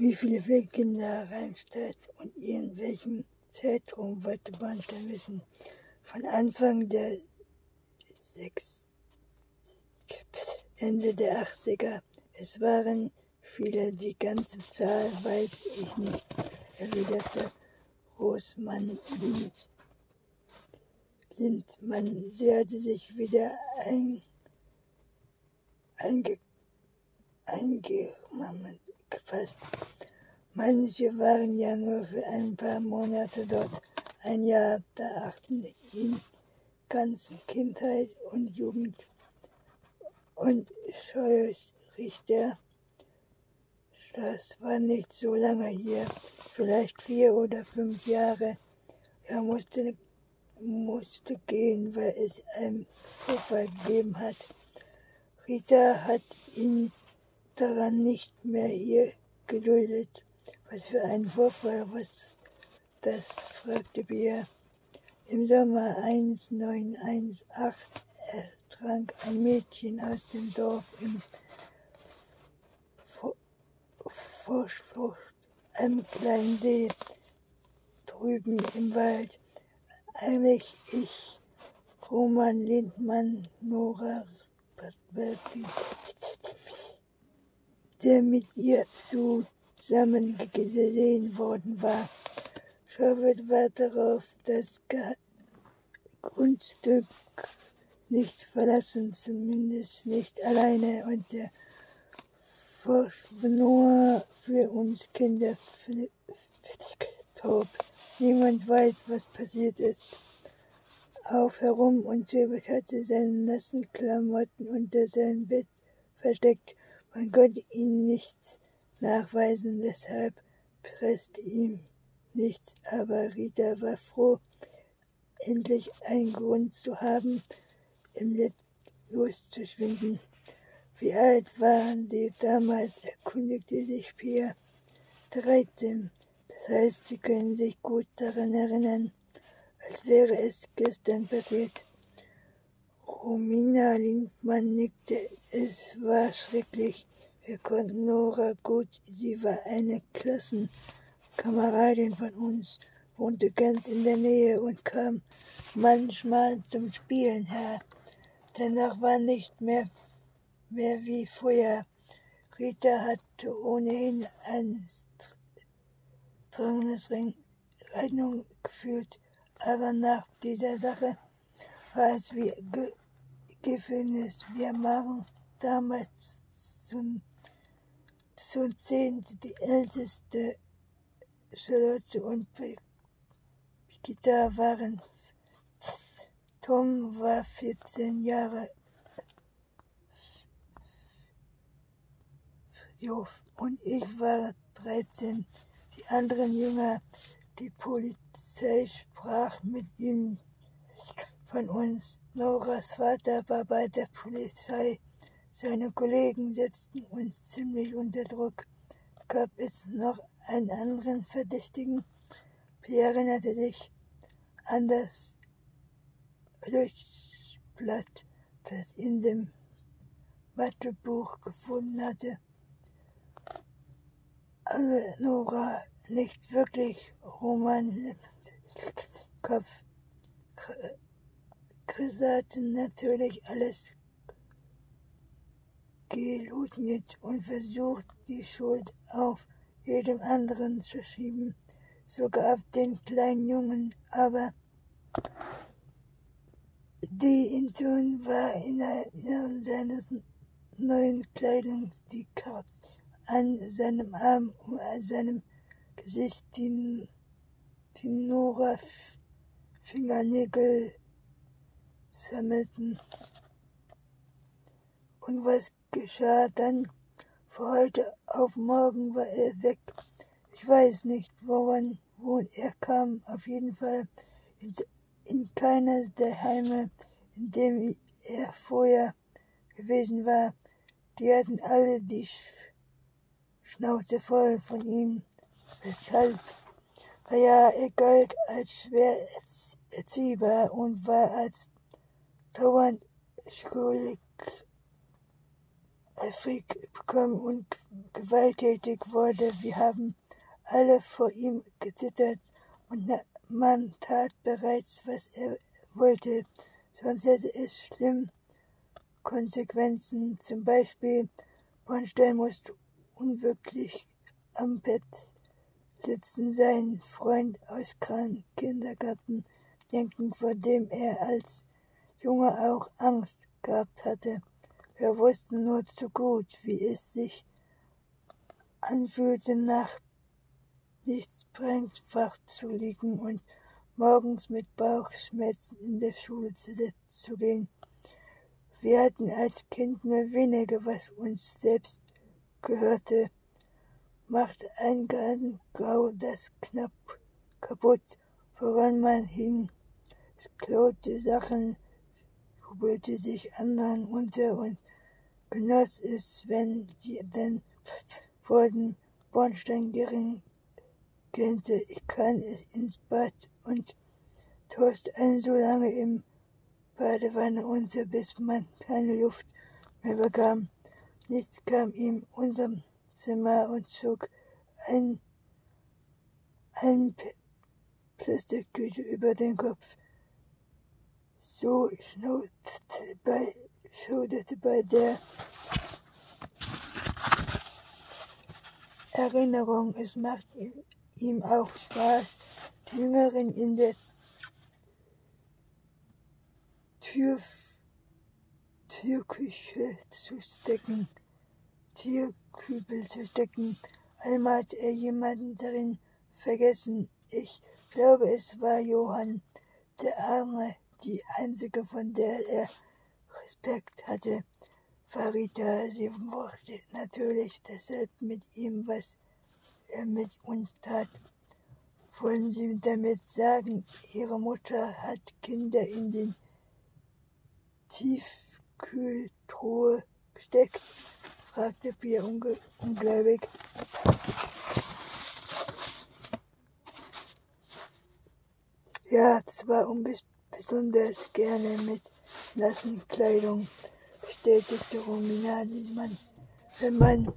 wie viele Pflegekinder Rheinstadt und in welchem Zeitraum wollte man dann wissen. Von Anfang der sechs, Ende der 80er. Es waren viele, die ganze Zahl weiß ich nicht, erwiderte Großmann Lind. Lindmann. Sie hatte sich wieder ein, einge, eingefasst. Manche waren ja nur für ein paar Monate dort. Ein Jahr, da achten ihn ganze Kindheit und Jugend und Scheußrichter. Das war nicht so lange hier, vielleicht vier oder fünf Jahre. Er musste, musste gehen, weil es einen Vorfall gegeben hat. Rita hat ihn daran nicht mehr hier geduldet. Was für ein Vorfall, was das, fragte Bia. Im Sommer 1918 ertrank ein Mädchen aus dem Dorf im Vorschlucht, einem kleinen See drüben im Wald. Eigentlich ich, Roman Lindmann, Nora Berti, der mit ihr zusammengesehen worden war. Schauert war darauf, das Grundstück nicht verlassen, zumindest nicht alleine, und der nur für uns Kinder taub. Niemand weiß, was passiert ist. Auf herum und Jebek hatte seine nassen Klamotten unter sein Bett versteckt. Man konnte ihm nichts nachweisen, deshalb presste ihm nichts. Aber Rita war froh, endlich einen Grund zu haben, im Lied loszuschwinden. Wie alt waren Sie damals? erkundigte sich Pia. Dreizehn. Das heißt, Sie können sich gut daran erinnern, als wäre es gestern passiert. Romina Lindmann nickte. Es war schrecklich. Wir konnten Nora gut. Sie war eine Klassenkameradin von uns, wohnte ganz in der Nähe und kam manchmal zum Spielen her. Danach war nicht mehr mehr wie früher. Rita hatte ohnehin ein strenges Rechnung gefühlt, aber nach dieser Sache war es wie Ge Gefängnis. Wir waren damals zu, zu zehn die älteste Charlotte und Brigitta waren. Tom war 14 Jahre und ich war 13. Die anderen Jünger, die Polizei sprach mit ihm von uns. Noras Vater war bei der Polizei. Seine Kollegen setzten uns ziemlich unter Druck. Gab es noch einen anderen Verdächtigen? Pierre erinnerte sich an das Durchblatt, das in dem Mathebuch gefunden hatte. Nora nicht wirklich Roman Kopf. Chris hatte natürlich alles gelugnet und versucht, die Schuld auf jedem anderen zu schieben, sogar auf den kleinen Jungen, aber die Intuition war in seines neuen Kleidung die Katze an seinem Arm und an seinem Gesicht die, die Nora Fingernägel sammelten. Und was geschah dann? Von heute auf morgen war er weg. Ich weiß nicht, woran, wo er kam. Auf jeden Fall in, in keines der Heime, in dem er vorher gewesen war. Die hatten alle die Schnauze voll von ihm. Weshalb? Naja, er galt als schwer erziehbar und war als dauernd schuldig Afrik bekommen und gewalttätig wurde. Wir haben alle vor ihm gezittert und man tat bereits, was er wollte, sonst hätte es schlimm Konsequenzen. Zum Beispiel, Bornstein musste unwirklich am Bett sitzen, sein Freund aus Kindergarten denken, vor dem er als Junge auch Angst gehabt hatte. Wir wussten nur zu gut, wie es sich anfühlte, nach nichts brennfach zu liegen und morgens mit Bauchschmerzen in der Schule zu, zu gehen. Wir hatten als Kind nur wenige, was uns selbst gehörte, machte ein Gartengrau das knapp kaputt, woran man hing. Es klaute Sachen, jubelte sich anderen unter und genoss es, wenn sie dann wurden Bornstein gering kennte. Ich kann ins Bad und toste einen so lange im Badewanne unter, bis man keine Luft mehr bekam. Nichts kam ihm unserem Zimmer und zog ein, ein Plastiktüte über den Kopf. So schauderte bei, schauderte bei der Erinnerung. Es macht ihm auch Spaß, die Jüngeren in der Tür, Türküche zu stecken, Türkübel zu stecken. Einmal hat er jemanden darin vergessen. Ich glaube, es war Johann, der Arme, die einzige, von der er Respekt hatte. Farita, sie mochte natürlich deshalb mit ihm, was er mit uns tat. Wollen Sie damit sagen, Ihre Mutter hat Kinder in den Tiefkühltruhe gesteckt? fragte Pia ungläubig. Ja, zwar besonders gerne mit nassen Kleidung, bestätigte Romina Mann. Wenn man